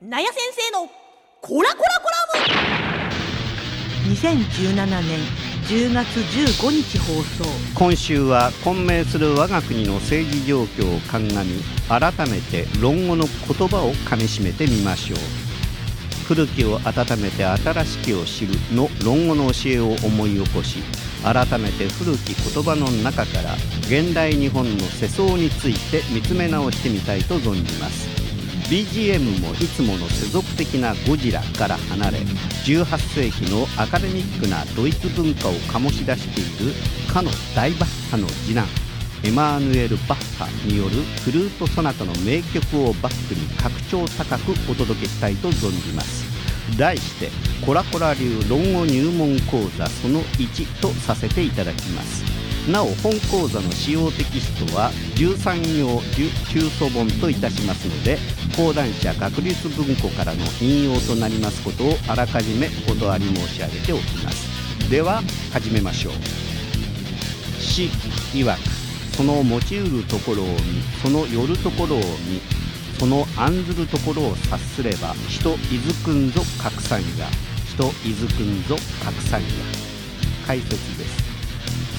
なや先生のコラコラコラム。2017年10月15日放送。今週は混迷する我が国の政治状況を鑑み改めて論語の言葉をかみしめてみましょう。古きを温めて新しきを知るの論語の教えを思い起こし改めて古き言葉の中から現代日本の世相について見つめ直してみたいと存じます BGM もいつもの世俗的なゴジラから離れ18世紀のアカデミックなドイツ文化を醸し出しているかの大バッハの次男エマーヌエル・バッハによるフルートソナタの名曲をバックに格調高くお届けしたいと存じます。題して「コラコラ流論語入門講座その1」とさせていただきます。なお本講座の使用テキストは13行中祖本といたしますので講談社学術文庫からの引用となりますことをあらかじめお断り申し上げておきます。では始めましょう。詩曰くその持ちうるところを見その寄るところを見その案ずるところを察すれば人いずくんぞ拡散や人いずくんぞ拡散や解説です。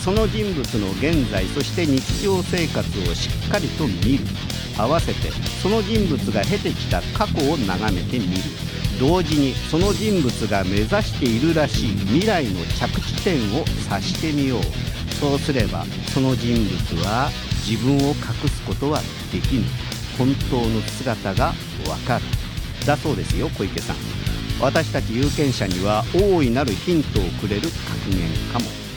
その人物の現在そして日常生活をしっかりと見る。合わせてその人物が経てきた過去を眺めてみる。同時にその人物が目指しているらしい未来の着地点を指してみよう。そうすればその人物は自分を隠すことはできぬ。本当の姿がわかる。だそうですよ小池さん。私たち有権者には大いなるヒントをくれる格言かも。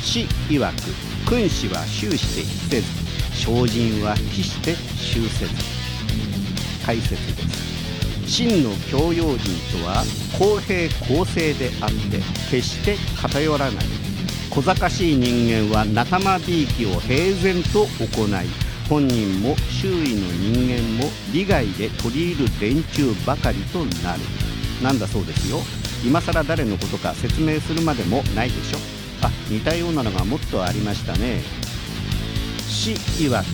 死曰く君子は終して非せず精進は非して終せず解説です。真の教養人とは公平公正であって決して偏らない。小賢しい人間は仲間びいきを平然と行い本人も周囲の人間も利害で取り入る連中ばかりとなる。なんだそうですよ。今更誰のことか説明するまでもないでしょ。あ似たようなのがもっとありましたね。死曰く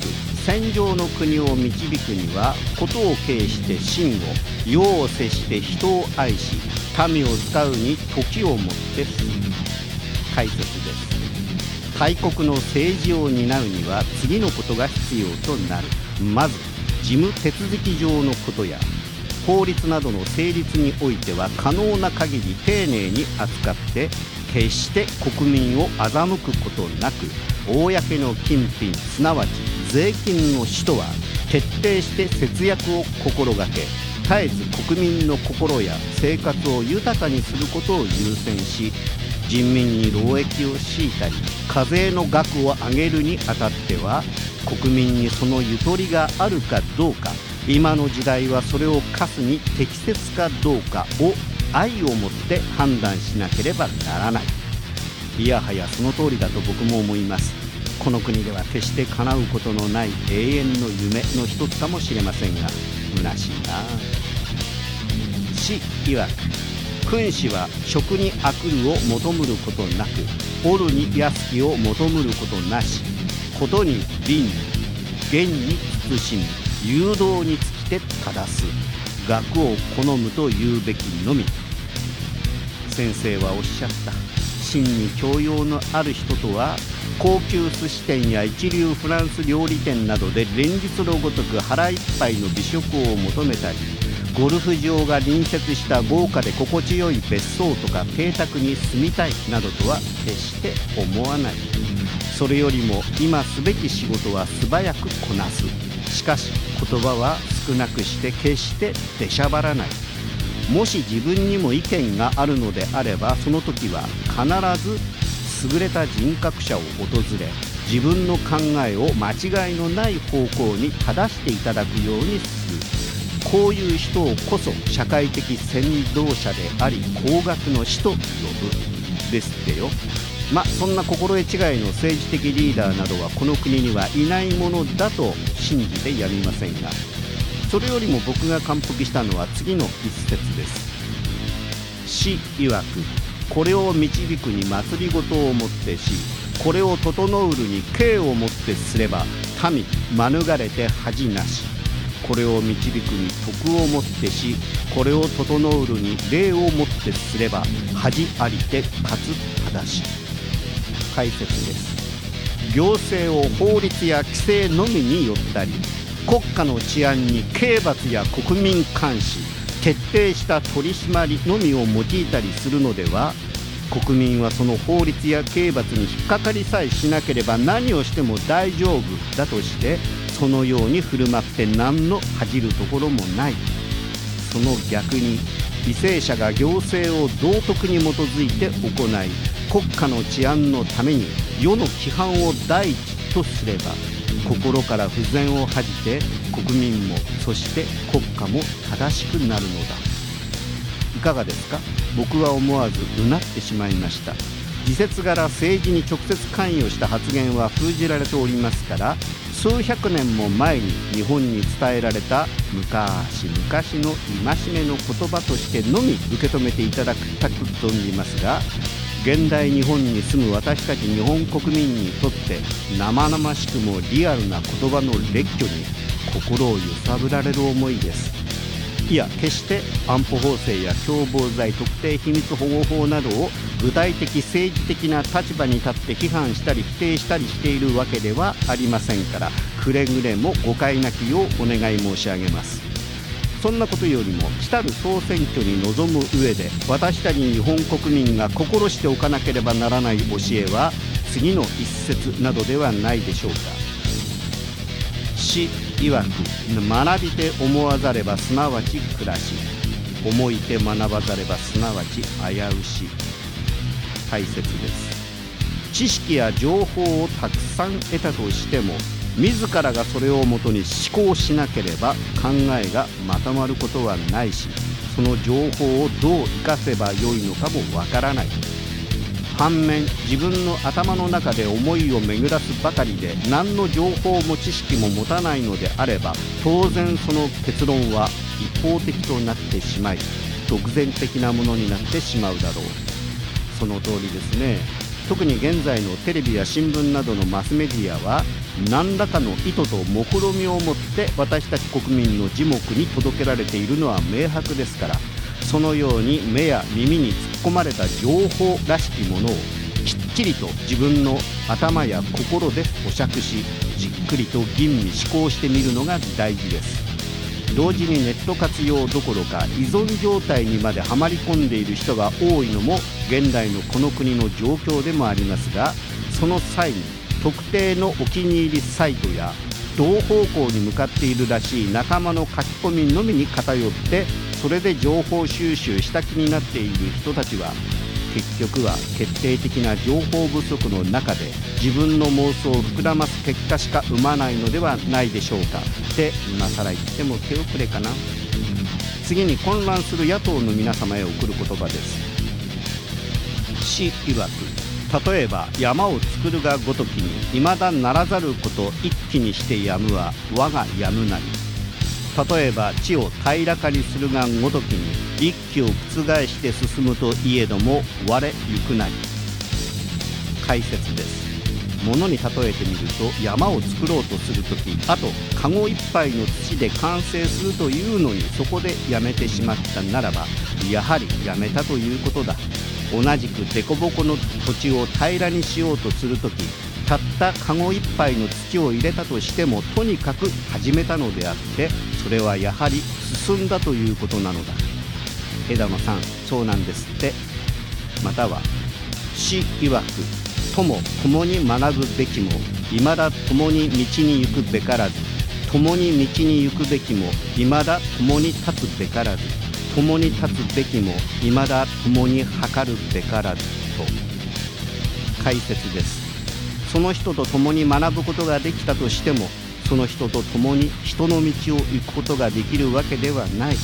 戦場の国を導くには事を軽して真を世を接して人を愛し民を使うに時をもってする。解説です。大国の政治を担うには次のことが必要となる。まず事務手続き上のことや法律などの成立においては可能な限り丁寧に扱って決して国民を欺くことなく公の金品すなわち税金の使途は徹底して節約を心がけ絶えず国民の心や生活を豊かにすることを優先し人民に労役を強いたり課税の額を上げるにあたっては国民にそのゆとりがあるかどうか今の時代はそれを課すに適切かどうかを愛を持って判断しなければならない。いやはやその通りだと僕も思います。この国では決して叶うことのない永遠の夢の一つかもしれませんが虚しいな。死曰く君子は食に悪るを求むることなくおるに安きを求むることなしことに倫理厳に慎む誘導につきて正す。学を好むと言うべきのみ。先生はおっしゃった。真に教養のある人とは高級寿司店や一流フランス料理店などで連日のごとく腹いっぱいの美食を求めたりゴルフ場が隣接した豪華で心地よい別荘とか邸宅に住みたいなどとは決して思わない。それよりも今すべき仕事は素早くこなす。しかし言葉は少なくして決して出しゃばらない。もし自分にも意見があるのであればその時は必ず優れた人格者を訪れ自分の考えを間違いのない方向に正していただくようにする。こういう人をこそ社会的先導者であり高額の師と呼ぶですってよ。まあそんな心得違いの政治的リーダーなどはこの国にはいないものだと信じてやみませんがそれよりも僕が感服したのは次の一節です。死曰くこれを導くに祭りごとをもってしこれを整うるに敬をもってすれば民免れて恥なし。これを導くに徳をもってしこれを整うるに礼をもってすれば恥ありてかつ正し解説です。行政を法律や規制のみによったり国家の治安に刑罰や国民監視徹底した取り締まりのみを用いたりするのでは国民はその法律や刑罰に引っかかりさえしなければ何をしても大丈夫だとしてそのように振る舞って何の恥じるところもない。その逆に為政者が行政を道徳に基づいて行い国家の治安のために世の規範を第一とすれば心から不全を恥じて国民もそして国家も正しくなるのだ。いかがですか？僕は思わずうなってしまいました。時節柄政治に直接関与した発言は封じられておりますから数百年も前に日本に伝えられた昔昔の戒めの言葉としてのみ受け止めていただきたく存じますが現代日本に住む私たち日本国民にとって生々しくもリアルな言葉の列挙に心を揺さぶられる思いです。いや決して安保法制や共謀罪特定秘密保護法などを具体的政治的な立場に立って批判したり否定したりしているわけではありませんからくれぐれも誤解なきようお願い申し上げます。そんなことよりも来たる総選挙に臨む上で私たち日本国民が心しておかなければならない教えは次の一節などではないでしょうか。詩曰く学びて思わざればすなわち暮らし思いて学ばざればすなわち危うし。大切です。知識や情報をたくさん得たとしても自らがそれをもとに思考しなければ考えがまとまることはないしその情報をどう生かせばよいのかもわからない。反面自分の頭の中で思いを巡らすばかりで何の情報も知識も持たないのであれば当然その結論は一方的となってしまい独善的なものになってしまうだろう。その通りですね。特に現在のテレビや新聞などのマスメディアは何らかの意図と目論みを持って私たち国民の耳目に届けられているのは明白ですからそのように目や耳に突っ込まれた情報らしきものをきっちりと自分の頭や心で保釈しじっくりと吟味思考してみるのが大事です。同時にネット活用どころか依存状態にまではまり込んでいる人が多いのも現代のこの国の状況でもありますがその際に特定のお気に入りサイトや同方向に向かっているらしい仲間の書き込みのみに偏ってそれで情報収集した気になっている人たちは結局は決定的な情報不足の中で自分の妄想を膨らます結果しか生まないのではないでしょうか。って今更言っても手遅れかな。次に混乱する野党の皆様へ送る言葉です。死曰く例えば山を作るがごときに未だならざること一気にしてやむは我がやむなり。例えば地を平らかにするがごときに一気を覆して進むといえども我ゆくなり。解説です。物に例えてみると山を作ろうとするときあとカゴ一杯の土で完成するというのにそこでやめてしまったならばやはりやめたということだ。同じく凸凹の土地を平らにしようとするときたったカゴ一杯の土を入れたとしてもとにかく始めたのであってそれはやはり進んだということなのだ。枝野さんそうなんですって。または死曰く友共に学ぶべきも未だ共に道に行くべからず共に道に行くべきも未だ共に立つべからず共に立つべきも未だ共に測るべからずと解説です。その人と共に学ぶことができたとしてもその人と共に人の道を行くことができるわけではない。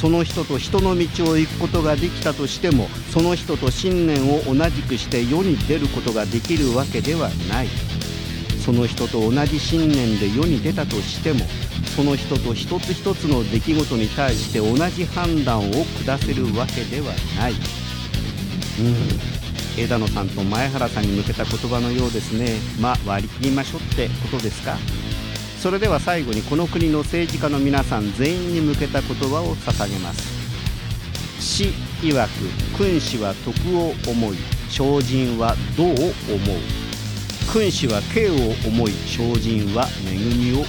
その人と人の道を行くことができたとしてもその人と信念を同じくして世に出ることができるわけではない。その人と同じ信念で世に出たとしてもその人と一つ一つの出来事に対して同じ判断を下せるわけではない。うん。枝野さんと前原さんに向けた言葉のようですね。まあ割り切りましょうってことですか？それでは最後にこの国の政治家の皆さん全員に向けた言葉を捧げます。死曰く君子は徳を思い精進は道を思う。君子は敬を思い精進は恵みを思う。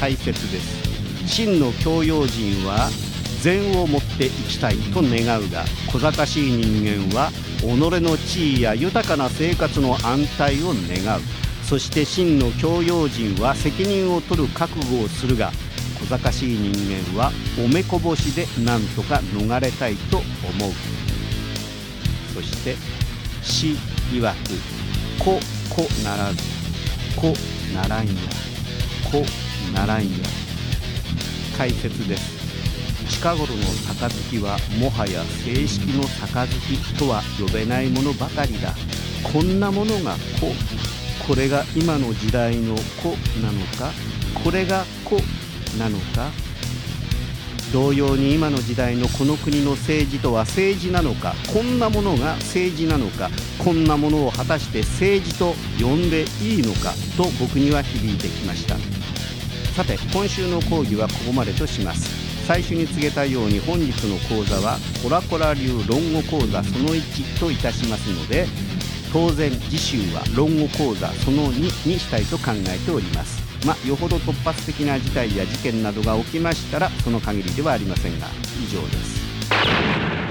解説です。真の教養人は善をもって生きたいと願うが小賢しい人間は己の地位や豊かな生活の安泰を願う。そして真の教養人は責任を取る覚悟をするが小賢しい人間はおめこぼしで何とか逃れたいと思う。そして死曰く子子ならず子ならんや子ならんや。解説です。近頃の杯はもはや正式の杯とは呼べないものばかりだ。こんなものが子。これが今の時代の子なのかこれが子なのか同様に今の時代のこの国の政治とは政治なのかこんなものが政治なのかこんなものを果たして政治と呼んでいいのかと僕には響いてきました。さて今週の講義はここまでとします。最初に告げたように本日の講座はコラコラ流論語講座その1といたしますので当然次週は論語講座その2にしたいと考えております。まあよほど突発的な事態や事件などが起きましたらその限りではありませんが以上です。